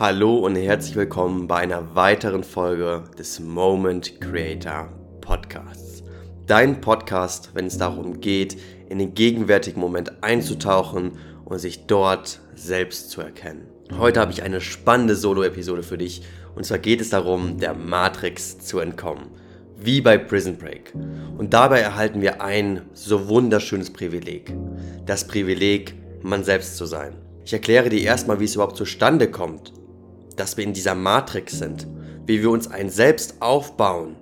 Hallo und herzlich willkommen bei einer weiteren Folge des Moment Creator Podcasts. Dein Podcast, wenn es darum geht, in den gegenwärtigen Moment einzutauchen und sich dort selbst zu erkennen. Heute habe ich eine spannende Solo-Episode für dich und zwar geht es darum, der Matrix zu entkommen. Wie bei Prison Break. Und dabei erhalten wir ein so wunderschönes Privileg. Das Privileg, man selbst zu sein. Ich erkläre dir erstmal, wie es überhaupt zustande kommt, dass wir in dieser Matrix sind, wie wir uns ein Selbst aufbauen,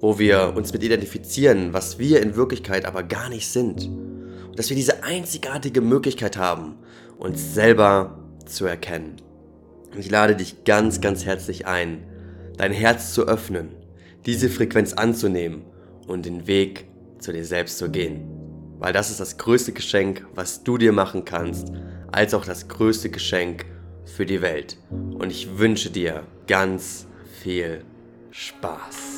wo wir uns mit identifizieren, was wir in Wirklichkeit aber gar nicht sind. Und dass wir diese einzigartige Möglichkeit haben, uns selber zu erkennen. Und ich lade dich ganz, ganz herzlich ein, dein Herz zu öffnen, diese Frequenz anzunehmen und den Weg zu dir selbst zu gehen. Weil das ist das größte Geschenk, was du dir machen kannst, als auch das größte Geschenk, für die Welt. Und ich wünsche dir ganz viel Spaß.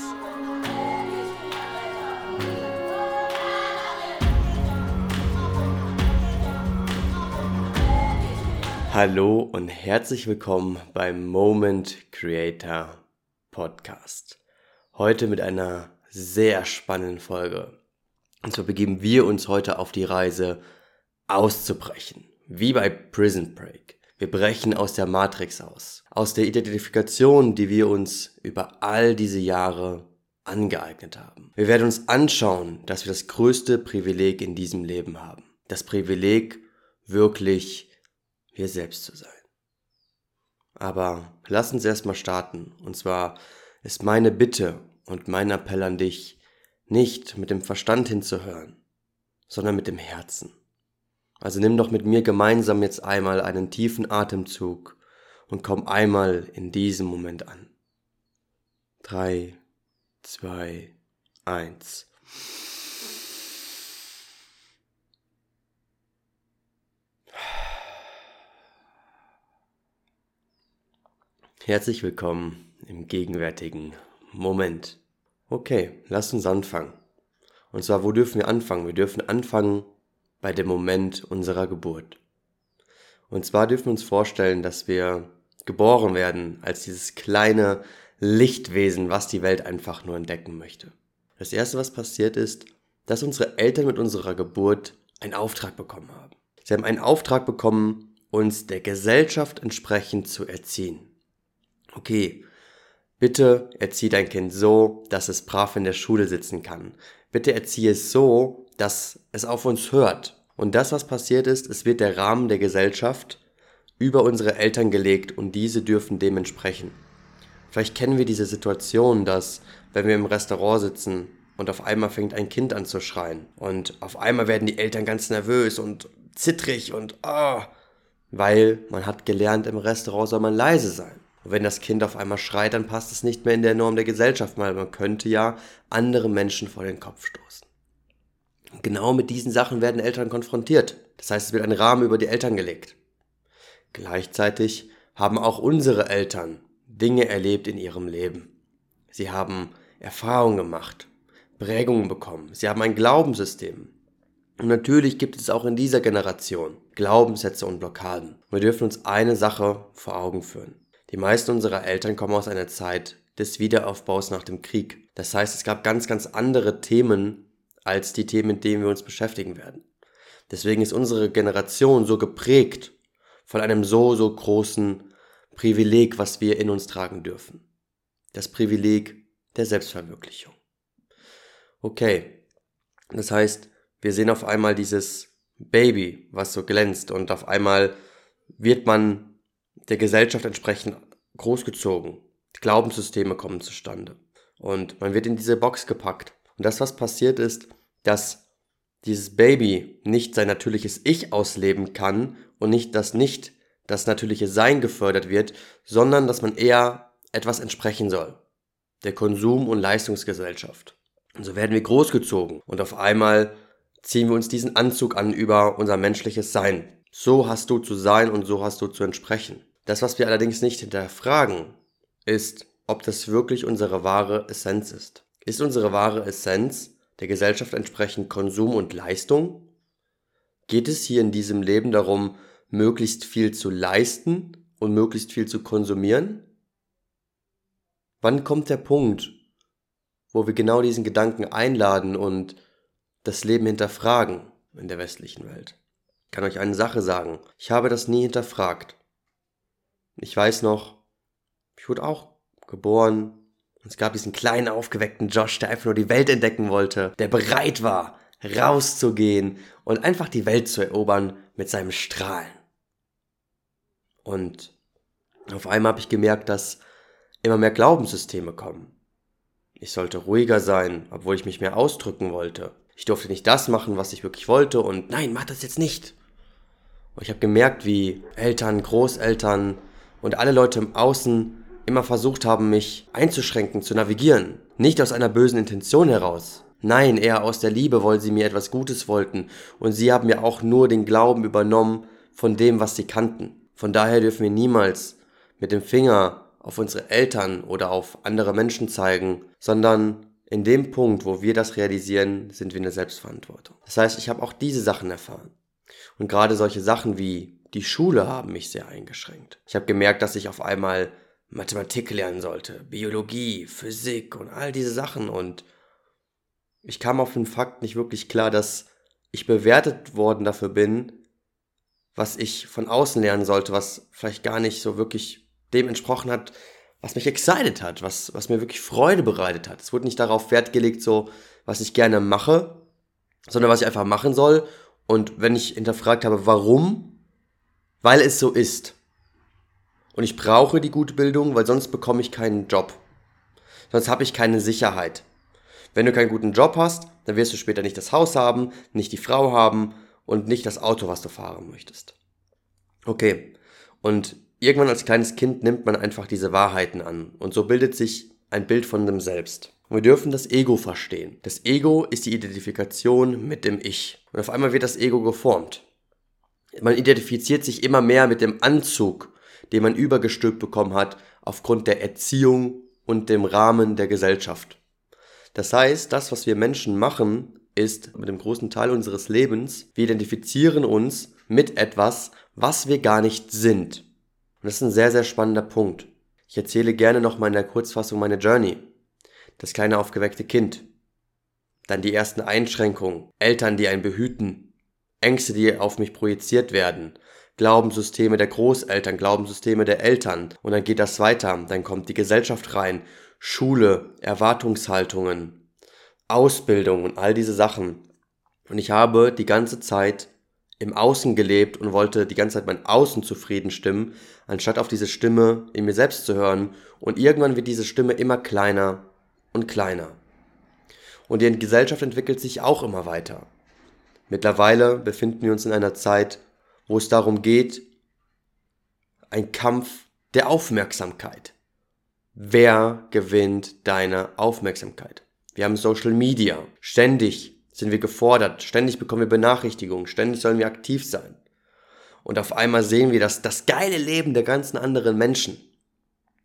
Hallo und herzlich willkommen beim Moment Creator Podcast. Heute mit einer sehr spannenden Folge. Und zwar begeben wir uns heute auf die Reise auszubrechen, wie bei Prison Break. Wir brechen aus der Matrix aus, aus der Identifikation, die wir uns über all diese Jahre angeeignet haben. Wir werden uns anschauen, dass wir das größte Privileg in diesem Leben haben. Das Privileg, wirklich wir selbst zu sein. Aber lass uns erstmal starten. Und zwar ist meine Bitte und mein Appell an dich, nicht mit dem Verstand hinzuhören, sondern mit dem Herzen. Also nimm doch mit mir gemeinsam jetzt einmal einen tiefen Atemzug und komm einmal in diesem Moment an. Drei, zwei, eins. Herzlich willkommen im gegenwärtigen Moment. Okay, lass uns anfangen. Und zwar, wo dürfen wir anfangen? Wir dürfen anfangen bei dem Moment unserer Geburt. Und zwar dürfen wir uns vorstellen, dass wir geboren werden als dieses kleine Lichtwesen, was die Welt einfach nur entdecken möchte. Das Erste, was passiert ist, dass unsere Eltern mit unserer Geburt einen Auftrag bekommen haben. Sie haben einen Auftrag bekommen, uns der Gesellschaft entsprechend zu erziehen. Okay, bitte erziehe dein Kind so, dass es brav in der Schule sitzen kann. Bitte erziehe es so, dass es auf uns hört. Und das, was passiert ist, es wird der Rahmen der Gesellschaft über unsere Eltern gelegt und diese dürfen dementsprechend. Vielleicht kennen wir diese Situation, dass wenn wir im Restaurant sitzen und auf einmal fängt ein Kind an zu schreien und auf einmal werden die Eltern ganz nervös und zittrig und ah, oh, weil man hat gelernt, im Restaurant soll man leise sein. Und wenn das Kind auf einmal schreit, dann passt es nicht mehr in der Norm der Gesellschaft, weil man könnte ja andere Menschen vor den Kopf stoßen. Genau mit diesen Sachen werden Eltern konfrontiert. Das heißt, es wird ein Rahmen über die Eltern gelegt. Gleichzeitig haben auch unsere Eltern Dinge erlebt in ihrem Leben. Sie haben Erfahrungen gemacht, Prägungen bekommen. Sie haben ein Glaubenssystem. Und natürlich gibt es auch in dieser Generation Glaubenssätze und Blockaden. Wir dürfen uns eine Sache vor Augen führen. Die meisten unserer Eltern kommen aus einer Zeit des Wiederaufbaus nach dem Krieg. Das heißt, es gab ganz, ganz andere Themen, als die Themen, mit denen wir uns beschäftigen werden. Deswegen ist unsere Generation so geprägt von einem so, so großen Privileg, was wir in uns tragen dürfen. Das Privileg der Selbstverwirklichung. Okay, das heißt, wir sehen auf einmal dieses Baby, was so glänzt und auf einmal wird man der Gesellschaft entsprechend großgezogen. Glaubenssysteme kommen zustande und man wird in diese Box gepackt. Und das, was passiert ist, dass dieses Baby nicht sein natürliches Ich ausleben kann und nicht, dass nicht das natürliche Sein gefördert wird, sondern dass man eher etwas entsprechen soll. Der Konsum- und Leistungsgesellschaft. Und so werden wir großgezogen und auf einmal ziehen wir uns diesen Anzug an über unser menschliches Sein. So hast du zu sein und so hast du zu entsprechen. Das, was wir allerdings nicht hinterfragen, ist, ob das wirklich unsere wahre Essenz ist. Ist unsere wahre Essenz der Gesellschaft entsprechend Konsum und Leistung? Geht es hier in diesem Leben darum, möglichst viel zu leisten und möglichst viel zu konsumieren? Wann kommt der Punkt, wo wir genau diesen Gedanken einladen und das Leben hinterfragen in der westlichen Welt? Ich kann euch eine Sache sagen. Ich habe das nie hinterfragt. Ich weiß noch, ich wurde auch geboren. Es gab diesen kleinen aufgeweckten Josh, der einfach nur die Welt entdecken wollte, der bereit war, rauszugehen und einfach die Welt zu erobern mit seinem Strahlen. Und auf einmal habe ich gemerkt, dass immer mehr Glaubenssysteme kommen. Ich sollte ruhiger sein, obwohl ich mich mehr ausdrücken wollte. Ich durfte nicht das machen, was ich wirklich wollte und nein, mach das jetzt nicht. Und ich habe gemerkt, wie Eltern, Großeltern und alle Leute im Außen immer versucht haben, mich einzuschränken, zu navigieren. Nicht aus einer bösen Intention heraus. Nein, eher aus der Liebe, weil sie mir etwas Gutes wollten. Und sie haben mir auch nur den Glauben übernommen von dem, was sie kannten. Von daher dürfen wir niemals mit dem Finger auf unsere Eltern oder auf andere Menschen zeigen, sondern in dem Punkt, wo wir das realisieren, sind wir in der Selbstverantwortung. Das heißt, ich habe auch diese Sachen erfahren. Und gerade solche Sachen wie die Schule haben mich sehr eingeschränkt. Ich habe gemerkt, dass ich auf einmal Mathematik lernen sollte, Biologie, Physik und all diese Sachen. Und ich kam auf den Fakt nicht wirklich klar, dass ich bewertet worden dafür bin, was ich von außen lernen sollte, was vielleicht gar nicht so wirklich dem entsprochen hat, was mich excited hat, was, was mir wirklich Freude bereitet hat. Es wurde nicht darauf Wert gelegt, so, was ich gerne mache, sondern was ich einfach machen soll. Und wenn ich hinterfragt habe, warum? Weil es so ist. Und ich brauche die gute Bildung, weil sonst bekomme ich keinen Job. Sonst habe ich keine Sicherheit. Wenn du keinen guten Job hast, dann wirst du später nicht das Haus haben, nicht die Frau haben und nicht das Auto, was du fahren möchtest. Okay. Und irgendwann als kleines Kind nimmt man einfach diese Wahrheiten an. Und so bildet sich ein Bild von dem Selbst. Und wir dürfen das Ego verstehen. Das Ego ist die Identifikation mit dem Ich. Und auf einmal wird das Ego geformt. Man identifiziert sich immer mehr mit dem Anzug den man übergestülpt bekommen hat aufgrund der Erziehung und dem Rahmen der Gesellschaft. Das heißt, das, was wir Menschen machen, ist mit dem großen Teil unseres Lebens, wir identifizieren uns mit etwas, was wir gar nicht sind. Und das ist ein sehr, sehr spannender Punkt. Ich erzähle gerne nochmal in der Kurzfassung meine Journey. Das kleine aufgeweckte Kind. Dann die ersten Einschränkungen. Eltern, die einen behüten. Ängste, die auf mich projiziert werden. Glaubenssysteme der Großeltern, Glaubenssysteme der Eltern. Und dann geht das weiter. Dann kommt die Gesellschaft rein, Schule, Erwartungshaltungen, Ausbildung und all diese Sachen. Und ich habe die ganze Zeit im Außen gelebt und wollte die ganze Zeit mein Außen zufrieden stimmen, anstatt auf diese Stimme in mir selbst zu hören. Und irgendwann wird diese Stimme immer kleiner und kleiner. Und die Gesellschaft entwickelt sich auch immer weiter. Mittlerweile befinden wir uns in einer Zeit, wo es darum geht, ein Kampf der Aufmerksamkeit. Wer gewinnt deine Aufmerksamkeit? Wir haben Social Media. Ständig sind wir gefordert, ständig bekommen wir Benachrichtigungen, ständig sollen wir aktiv sein. Und auf einmal sehen wir das, das geile Leben der ganzen anderen Menschen.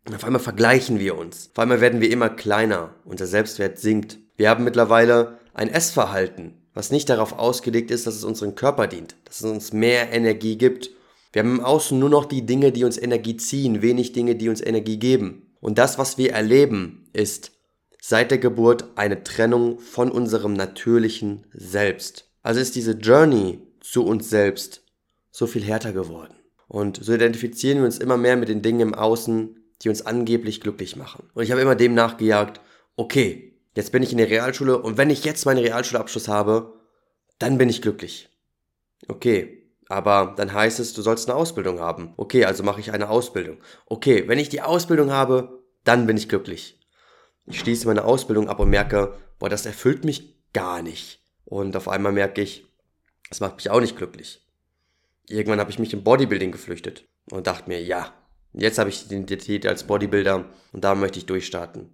Und auf einmal vergleichen wir uns. Auf einmal werden wir immer kleiner. Unser Selbstwert sinkt. Wir haben mittlerweile ein Essverhalten, was nicht darauf ausgelegt ist, dass es unserem Körper dient, dass es uns mehr Energie gibt. Wir haben im Außen nur noch die Dinge, die uns Energie ziehen, wenig Dinge, die uns Energie geben. Und das, was wir erleben, ist seit der Geburt eine Trennung von unserem natürlichen Selbst. Also ist diese Journey zu uns selbst so viel härter geworden. Und so identifizieren wir uns immer mehr mit den Dingen im Außen, die uns angeblich glücklich machen. Und ich habe immer dem nachgejagt, okay, Jetzt bin ich in der Realschule und wenn ich jetzt meinen Realschulabschluss habe, dann bin ich glücklich. Okay, aber dann heißt es, du sollst eine Ausbildung haben. Okay, also mache ich eine Ausbildung. Okay, wenn ich die Ausbildung habe, dann bin ich glücklich. Ich schließe meine Ausbildung ab und merke, boah, das erfüllt mich gar nicht. Und auf einmal merke ich, das macht mich auch nicht glücklich. Irgendwann habe ich mich im Bodybuilding geflüchtet und dachte mir, ja, jetzt habe ich die Identität als Bodybuilder und da möchte ich durchstarten.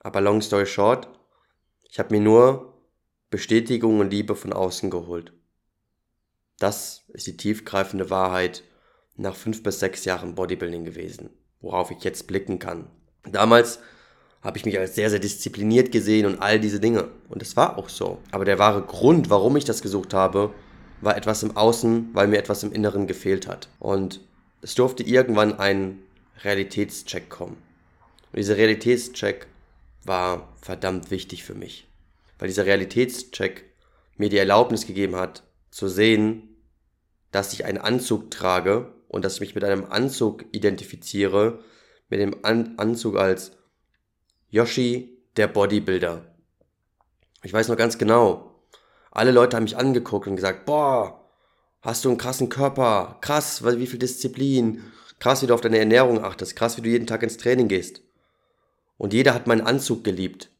Aber long story short, ich habe mir nur Bestätigung und Liebe von außen geholt. Das ist die tiefgreifende Wahrheit nach fünf bis sechs Jahren Bodybuilding gewesen, worauf ich jetzt blicken kann. Damals habe ich mich als sehr, sehr diszipliniert gesehen und all diese Dinge. Und es war auch so. Aber der wahre Grund, warum ich das gesucht habe, war etwas im Außen, weil mir etwas im Inneren gefehlt hat. Und es durfte irgendwann ein Realitätscheck kommen. Und dieser Realitätscheck war verdammt wichtig für mich, weil dieser Realitätscheck mir die Erlaubnis gegeben hat, zu sehen, dass ich einen Anzug trage und dass ich mich mit einem Anzug identifiziere, mit dem An Anzug als Yoshi, der Bodybuilder. Ich weiß noch ganz genau, alle Leute haben mich angeguckt und gesagt, boah, hast du einen krassen Körper, krass, wie viel Disziplin, krass, wie du auf deine Ernährung achtest, krass, wie du jeden Tag ins Training gehst. Und jeder hat meinen Anzug geliebt.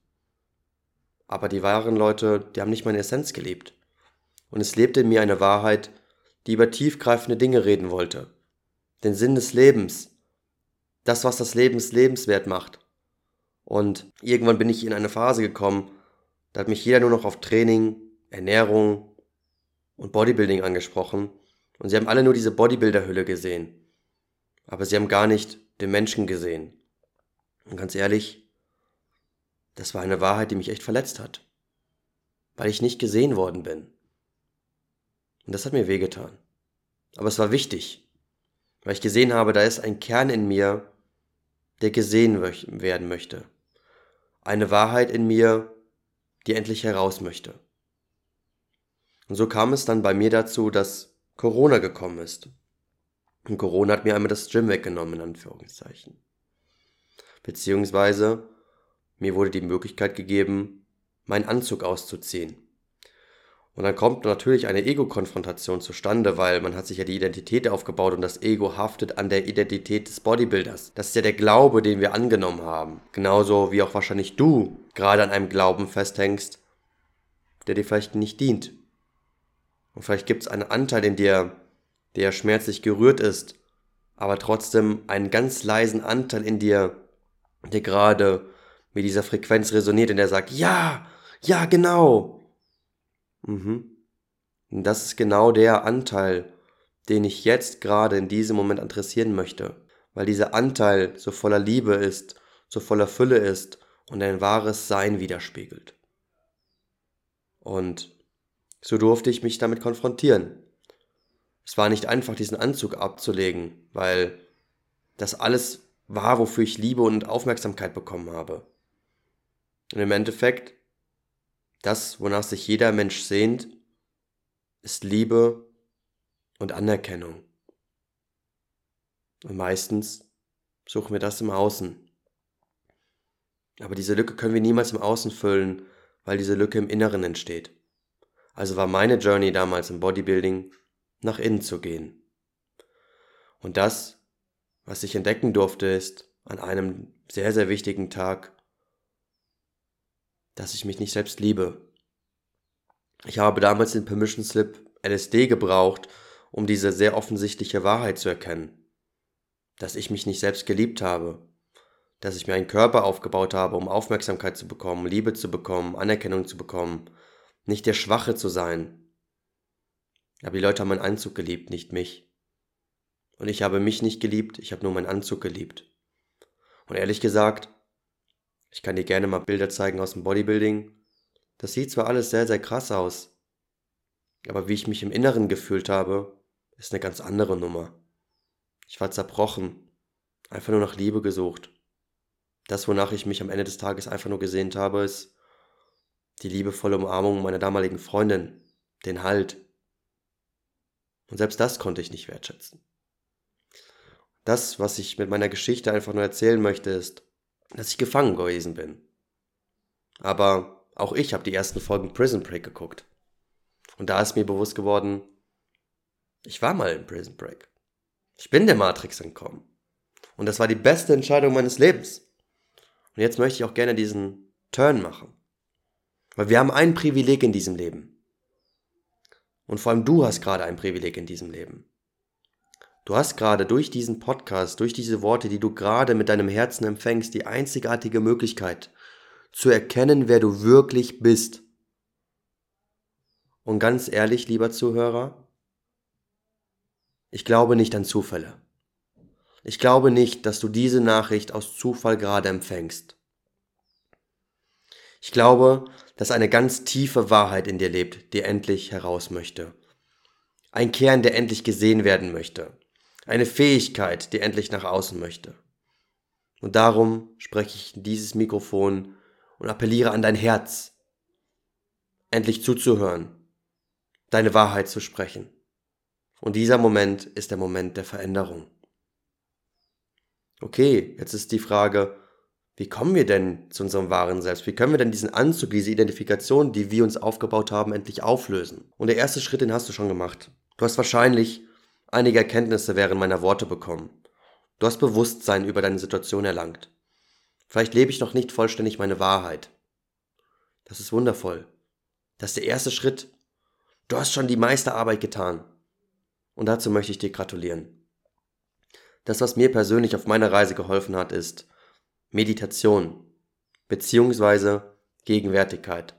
Aber die wahren Leute, die haben nicht meine Essenz geliebt. Und es lebte in mir eine Wahrheit, die über tiefgreifende Dinge reden wollte. Den Sinn des Lebens. Das, was das Leben lebenswert macht. Und irgendwann bin ich in eine Phase gekommen, da hat mich jeder nur noch auf Training, Ernährung und Bodybuilding angesprochen. Und sie haben alle nur diese Bodybuilder-Hülle gesehen. Aber sie haben gar nicht den Menschen gesehen. Und ganz ehrlich, das war eine Wahrheit, die mich echt verletzt hat. Weil ich nicht gesehen worden bin. Und das hat mir wehgetan. Aber es war wichtig, weil ich gesehen habe, da ist ein Kern in mir, der gesehen werden möchte. Eine Wahrheit in mir, die endlich heraus möchte. Und so kam es dann bei mir dazu, dass Corona gekommen ist. Und Corona hat mir einmal das Gym weggenommen, in Anführungszeichen. Beziehungsweise mir wurde die Möglichkeit gegeben, meinen Anzug auszuziehen. Und dann kommt natürlich eine Ego-Konfrontation zustande, weil man hat sich ja die Identität aufgebaut und das Ego haftet an der Identität des Bodybuilders. Das ist ja der Glaube, den wir angenommen haben. Genauso wie auch wahrscheinlich du gerade an einem Glauben festhängst, der dir vielleicht nicht dient. Und vielleicht gibt es einen Anteil in dir, der schmerzlich gerührt ist, aber trotzdem einen ganz leisen Anteil in dir, der gerade mit dieser Frequenz resoniert und der sagt, ja, ja, genau, Mhm. Und das ist genau der Anteil, den ich jetzt gerade in diesem Moment adressieren möchte, weil dieser Anteil so voller Liebe ist, so voller Fülle ist und ein wahres Sein widerspiegelt. Und so durfte ich mich damit konfrontieren. Es war nicht einfach, diesen Anzug abzulegen, weil das alles war, wofür ich Liebe und Aufmerksamkeit bekommen habe. Und im Endeffekt das, wonach sich jeder Mensch sehnt, ist Liebe und Anerkennung. Und meistens suchen wir das im Außen. Aber diese Lücke können wir niemals im Außen füllen, weil diese Lücke im Inneren entsteht. Also war meine Journey damals im Bodybuilding, nach innen zu gehen. Und das, was ich entdecken durfte, ist an einem sehr, sehr wichtigen Tag, dass ich mich nicht selbst liebe. Ich habe damals den Permission Slip LSD gebraucht, um diese sehr offensichtliche Wahrheit zu erkennen. Dass ich mich nicht selbst geliebt habe. Dass ich mir einen Körper aufgebaut habe, um Aufmerksamkeit zu bekommen, Liebe zu bekommen, Anerkennung zu bekommen. Nicht der Schwache zu sein. Aber die Leute haben meinen Anzug geliebt, nicht mich. Und ich habe mich nicht geliebt, ich habe nur meinen Anzug geliebt. Und ehrlich gesagt, ich kann dir gerne mal Bilder zeigen aus dem Bodybuilding. Das sieht zwar alles sehr, sehr krass aus, aber wie ich mich im Inneren gefühlt habe, ist eine ganz andere Nummer. Ich war zerbrochen, einfach nur nach Liebe gesucht. Das, wonach ich mich am Ende des Tages einfach nur gesehnt habe, ist die liebevolle Umarmung meiner damaligen Freundin, den Halt. Und selbst das konnte ich nicht wertschätzen. Das, was ich mit meiner Geschichte einfach nur erzählen möchte, ist, dass ich gefangen gewesen bin. Aber auch ich habe die ersten Folgen Prison Break geguckt. Und da ist mir bewusst geworden, ich war mal in Prison Break. Ich bin der Matrix entkommen. Und das war die beste Entscheidung meines Lebens. Und jetzt möchte ich auch gerne diesen Turn machen. Weil wir haben ein Privileg in diesem Leben. Und vor allem du hast gerade ein Privileg in diesem Leben. Du hast gerade durch diesen Podcast, durch diese Worte, die du gerade mit deinem Herzen empfängst, die einzigartige Möglichkeit zu erkennen, wer du wirklich bist. Und ganz ehrlich, lieber Zuhörer, ich glaube nicht an Zufälle. Ich glaube nicht, dass du diese Nachricht aus Zufall gerade empfängst. Ich glaube, dass eine ganz tiefe Wahrheit in dir lebt, die endlich heraus möchte. Ein Kern, der endlich gesehen werden möchte eine Fähigkeit, die endlich nach außen möchte. Und darum spreche ich in dieses Mikrofon und appelliere an dein Herz, endlich zuzuhören, deine Wahrheit zu sprechen. Und dieser Moment ist der Moment der Veränderung. Okay, jetzt ist die Frage, wie kommen wir denn zu unserem wahren Selbst? Wie können wir denn diesen Anzug, diese Identifikation, die wir uns aufgebaut haben, endlich auflösen? Und der erste Schritt, den hast du schon gemacht. Du hast wahrscheinlich einige Erkenntnisse während meiner Worte bekommen. Du hast Bewusstsein über deine Situation erlangt. Vielleicht lebe ich noch nicht vollständig meine Wahrheit. Das ist wundervoll. Das ist der erste Schritt. Du hast schon die meiste Arbeit getan. Und dazu möchte ich dir gratulieren. Das, was mir persönlich auf meiner Reise geholfen hat, ist Meditation beziehungsweise Gegenwärtigkeit.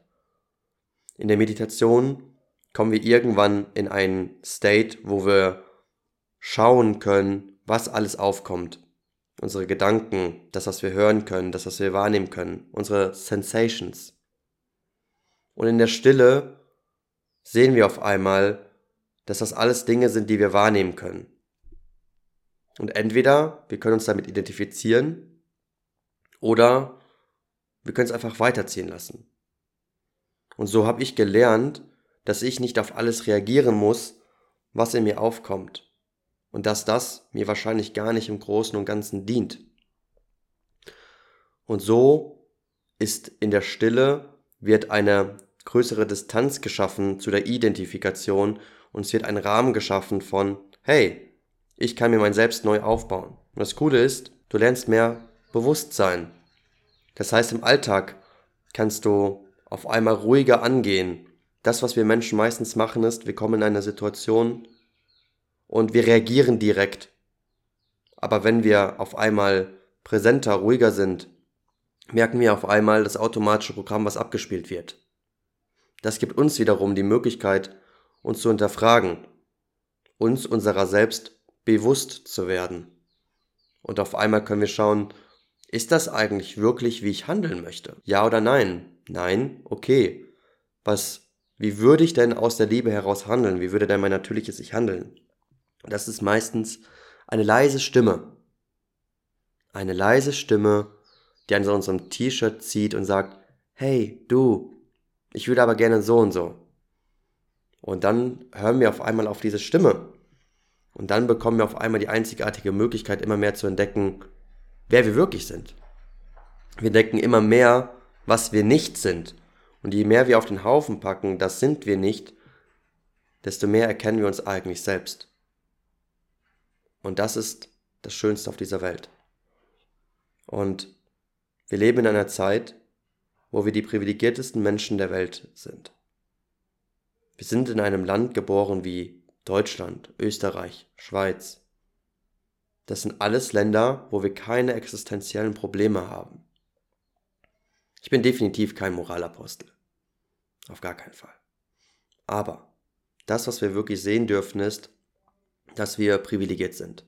In der Meditation kommen wir irgendwann in einen State, wo wir schauen können, was alles aufkommt. Unsere Gedanken, das, was wir hören können, das, was wir wahrnehmen können, unsere Sensations. Und in der Stille sehen wir auf einmal, dass das alles Dinge sind, die wir wahrnehmen können. Und entweder wir können uns damit identifizieren oder wir können es einfach weiterziehen lassen. Und so habe ich gelernt, dass ich nicht auf alles reagieren muss, was in mir aufkommt. Und dass das mir wahrscheinlich gar nicht im Großen und Ganzen dient. Und so ist in der Stille wird eine größere Distanz geschaffen zu der Identifikation und es wird ein Rahmen geschaffen von, hey, ich kann mir mein Selbst neu aufbauen. Und das Coole ist, du lernst mehr Bewusstsein. Das heißt, im Alltag kannst du auf einmal ruhiger angehen. Das, was wir Menschen meistens machen, ist, wir kommen in eine Situation und wir reagieren direkt. Aber wenn wir auf einmal präsenter, ruhiger sind, merken wir auf einmal das automatische Programm, was abgespielt wird. Das gibt uns wiederum die Möglichkeit, uns zu hinterfragen, uns unserer selbst bewusst zu werden. Und auf einmal können wir schauen, ist das eigentlich wirklich, wie ich handeln möchte? Ja oder nein? Nein? Okay. Was, wie würde ich denn aus der Liebe heraus handeln? Wie würde denn mein natürliches Ich handeln? Das ist meistens eine leise Stimme. Eine leise Stimme, die an unserem T-Shirt zieht und sagt, hey, du, ich würde aber gerne so und so. Und dann hören wir auf einmal auf diese Stimme. Und dann bekommen wir auf einmal die einzigartige Möglichkeit, immer mehr zu entdecken, wer wir wirklich sind. Wir entdecken immer mehr, was wir nicht sind. Und je mehr wir auf den Haufen packen, das sind wir nicht, desto mehr erkennen wir uns eigentlich selbst. Und das ist das Schönste auf dieser Welt. Und wir leben in einer Zeit, wo wir die privilegiertesten Menschen der Welt sind. Wir sind in einem Land geboren wie Deutschland, Österreich, Schweiz. Das sind alles Länder, wo wir keine existenziellen Probleme haben. Ich bin definitiv kein Moralapostel. Auf gar keinen Fall. Aber das, was wir wirklich sehen dürfen, ist, dass wir privilegiert sind.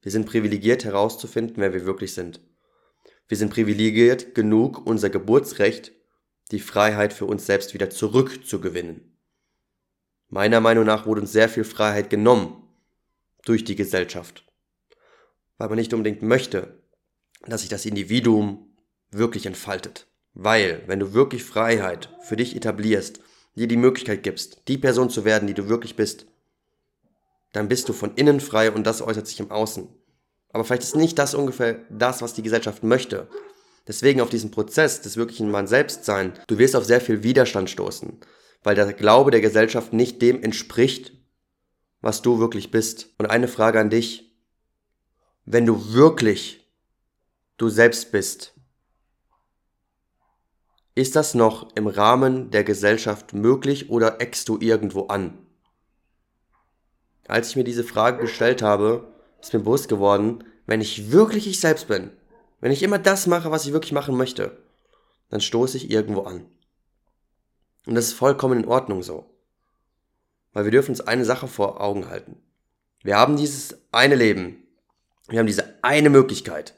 Wir sind privilegiert herauszufinden, wer wir wirklich sind. Wir sind privilegiert genug, unser Geburtsrecht, die Freiheit für uns selbst wieder zurückzugewinnen. Meiner Meinung nach wurde uns sehr viel Freiheit genommen durch die Gesellschaft, weil man nicht unbedingt möchte, dass sich das Individuum wirklich entfaltet. Weil, wenn du wirklich Freiheit für dich etablierst, dir die Möglichkeit gibst, die Person zu werden, die du wirklich bist, dann bist du von innen frei und das äußert sich im Außen. Aber vielleicht ist nicht das ungefähr das, was die Gesellschaft möchte. Deswegen auf diesen Prozess des wirklichen Mann Selbstsein, du wirst auf sehr viel Widerstand stoßen, weil der Glaube der Gesellschaft nicht dem entspricht, was du wirklich bist. Und eine Frage an dich. Wenn du wirklich du selbst bist, ist das noch im Rahmen der Gesellschaft möglich oder eckst du irgendwo an? Als ich mir diese Frage gestellt habe, ist mir bewusst geworden, wenn ich wirklich ich selbst bin, wenn ich immer das mache, was ich wirklich machen möchte, dann stoße ich irgendwo an. Und das ist vollkommen in Ordnung so. Weil wir dürfen uns eine Sache vor Augen halten. Wir haben dieses eine Leben. Wir haben diese eine Möglichkeit.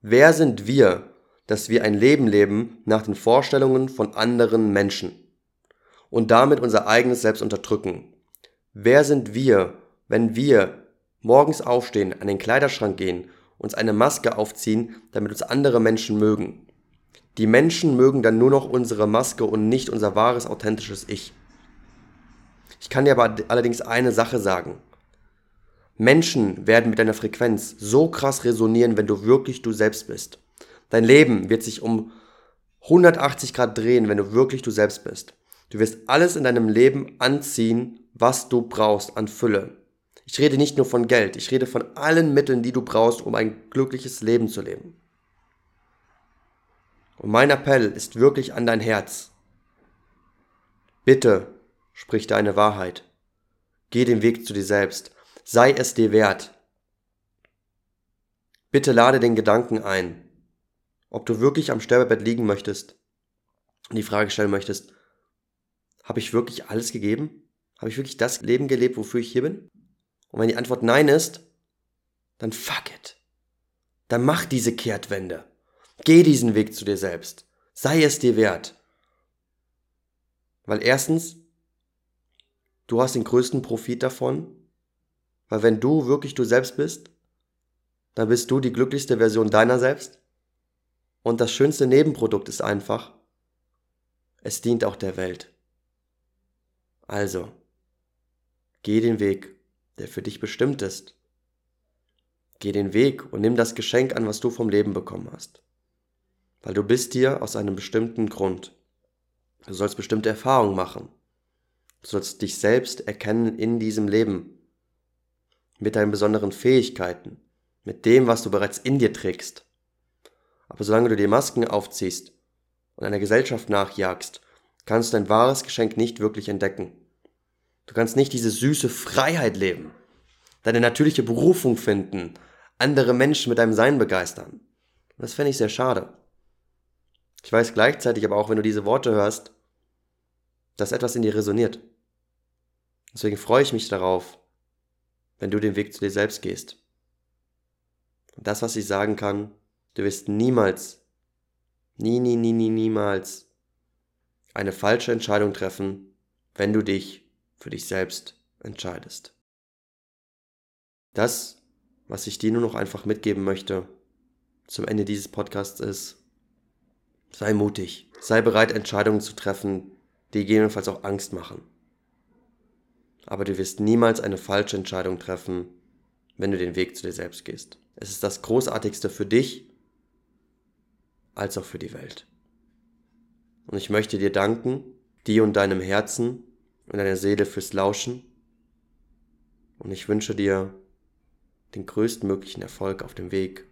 Wer sind wir, dass wir ein Leben leben nach den Vorstellungen von anderen Menschen und damit unser eigenes Selbst unterdrücken? Wer sind wir, wenn wir morgens aufstehen, an den Kleiderschrank gehen, uns eine Maske aufziehen, damit uns andere Menschen mögen. Die Menschen mögen dann nur noch unsere Maske und nicht unser wahres, authentisches Ich. Ich kann dir aber allerdings eine Sache sagen. Menschen werden mit deiner Frequenz so krass resonieren, wenn du wirklich du selbst bist. Dein Leben wird sich um 180 Grad drehen, wenn du wirklich du selbst bist. Du wirst alles in deinem Leben anziehen, was du brauchst an Fülle. Ich rede nicht nur von Geld, ich rede von allen Mitteln, die du brauchst, um ein glückliches Leben zu leben. Und mein Appell ist wirklich an dein Herz. Bitte sprich deine Wahrheit. Geh den Weg zu dir selbst. Sei es dir wert. Bitte lade den Gedanken ein, ob du wirklich am Sterbebett liegen möchtest und die Frage stellen möchtest, habe ich wirklich alles gegeben? Habe ich wirklich das Leben gelebt, wofür ich hier bin? Und wenn die Antwort nein ist, dann fuck it. Dann mach diese Kehrtwende. Geh diesen Weg zu dir selbst. Sei es dir wert. Weil erstens, du hast den größten Profit davon, weil wenn du wirklich du selbst bist, dann bist du die glücklichste Version deiner selbst. Und das schönste Nebenprodukt ist einfach, es dient auch der Welt. Also, geh den Weg, der für dich bestimmt ist. Geh den Weg und nimm das Geschenk an, was du vom Leben bekommen hast. Weil du bist hier aus einem bestimmten Grund. Du sollst bestimmte Erfahrungen machen. Du sollst dich selbst erkennen in diesem Leben. Mit deinen besonderen Fähigkeiten. Mit dem, was du bereits in dir trägst. Aber solange du dir Masken aufziehst und einer Gesellschaft nachjagst, kannst dein wahres Geschenk nicht wirklich entdecken. Du kannst nicht diese süße Freiheit leben, deine natürliche Berufung finden, andere Menschen mit deinem Sein begeistern. Das fände ich sehr schade. Ich weiß gleichzeitig aber auch, wenn du diese Worte hörst, dass etwas in dir resoniert. Deswegen freue ich mich darauf, wenn du den Weg zu dir selbst gehst. Und das, was ich sagen kann, Du wirst niemals, nie, nie, nie, nie, niemals eine falsche Entscheidung treffen, wenn du dich für dich selbst entscheidest. Das, was ich dir nur noch einfach mitgeben möchte zum Ende dieses Podcasts ist, sei mutig, sei bereit, Entscheidungen zu treffen, die gegebenenfalls auch Angst machen. Aber du wirst niemals eine falsche Entscheidung treffen, wenn du den Weg zu dir selbst gehst. Es ist das Großartigste für dich als auch für die Welt. Und ich möchte dir danken, dir und deinem Herzen und deiner Seele fürs Lauschen. Und ich wünsche dir den größtmöglichen Erfolg auf dem Weg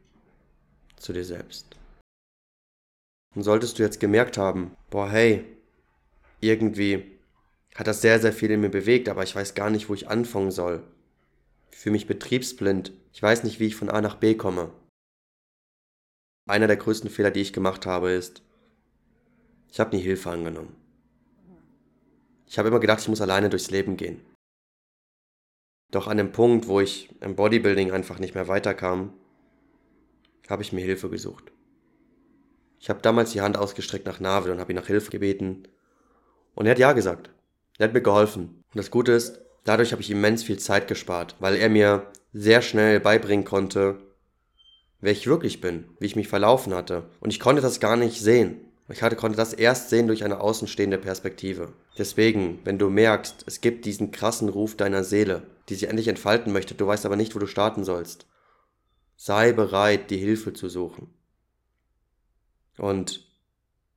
zu dir selbst. Und solltest du jetzt gemerkt haben, boah, hey, irgendwie hat das sehr, sehr viel in mir bewegt, aber ich weiß gar nicht, wo ich anfangen soll. Ich fühle mich betriebsblind. Ich weiß nicht, wie ich von A nach B komme. Einer der größten Fehler, die ich gemacht habe, ist, ich habe nie Hilfe angenommen. Ich habe immer gedacht, ich muss alleine durchs Leben gehen. Doch an dem Punkt, wo ich im Bodybuilding einfach nicht mehr weiterkam, habe ich mir Hilfe gesucht. Ich habe damals die Hand ausgestreckt nach Navel und habe ihn nach Hilfe gebeten. Und er hat ja gesagt. Er hat mir geholfen. Und das Gute ist, dadurch habe ich immens viel Zeit gespart, weil er mir sehr schnell beibringen konnte, wer ich wirklich bin, wie ich mich verlaufen hatte. Und ich konnte das gar nicht sehen. Ich hatte, konnte das erst sehen durch eine außenstehende Perspektive. Deswegen, wenn du merkst, es gibt diesen krassen Ruf deiner Seele, die sich endlich entfalten möchte, du weißt aber nicht, wo du starten sollst, sei bereit, die Hilfe zu suchen. Und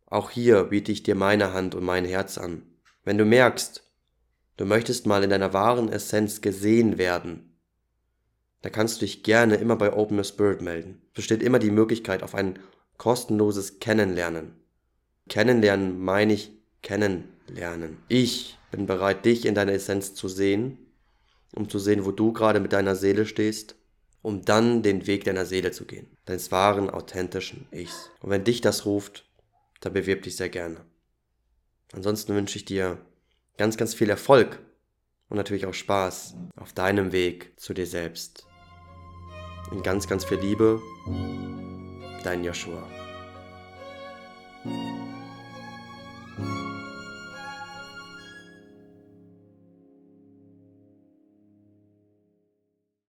auch hier biete ich dir meine Hand und mein Herz an. Wenn du merkst, du möchtest mal in deiner wahren Essenz gesehen werden, da kannst du dich gerne immer bei Open Your Spirit melden. Besteht immer die Möglichkeit auf ein kostenloses Kennenlernen. Kennenlernen meine ich kennenlernen. Ich bin bereit, dich in deiner Essenz zu sehen, um zu sehen, wo du gerade mit deiner Seele stehst, um dann den Weg deiner Seele zu gehen, deines wahren, authentischen Ichs. Und wenn dich das ruft, dann bewirb dich sehr gerne. Ansonsten wünsche ich dir ganz, ganz viel Erfolg und natürlich auch Spaß auf deinem Weg zu dir selbst. In ganz, ganz viel Liebe, dein Joshua.